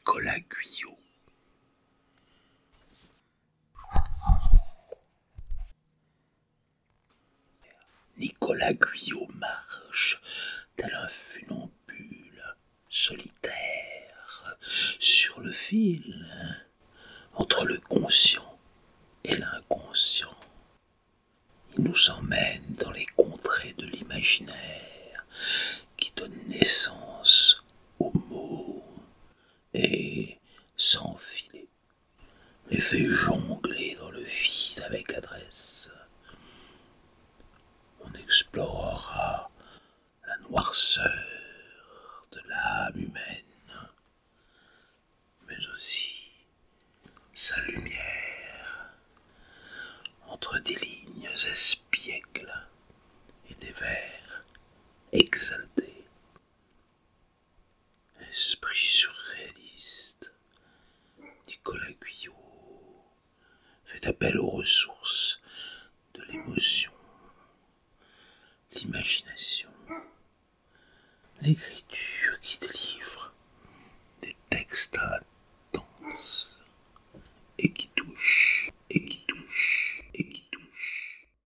Nicolas Guyot. Nicolas Guyot marche, tel un funambule solitaire, sur le fil entre le conscient et l'inconscient. Il nous emmène dans les contrées de l'imaginaire qui donne naissance aux mots et sans filet les fait jongler dans le vide avec adresse. On explorera la noirceur de l'âme humaine, mais aussi sa lumière entre des lignes espiègles cet appel aux ressources de l'émotion, l'imagination, l'écriture qui délivre des textes intenses et qui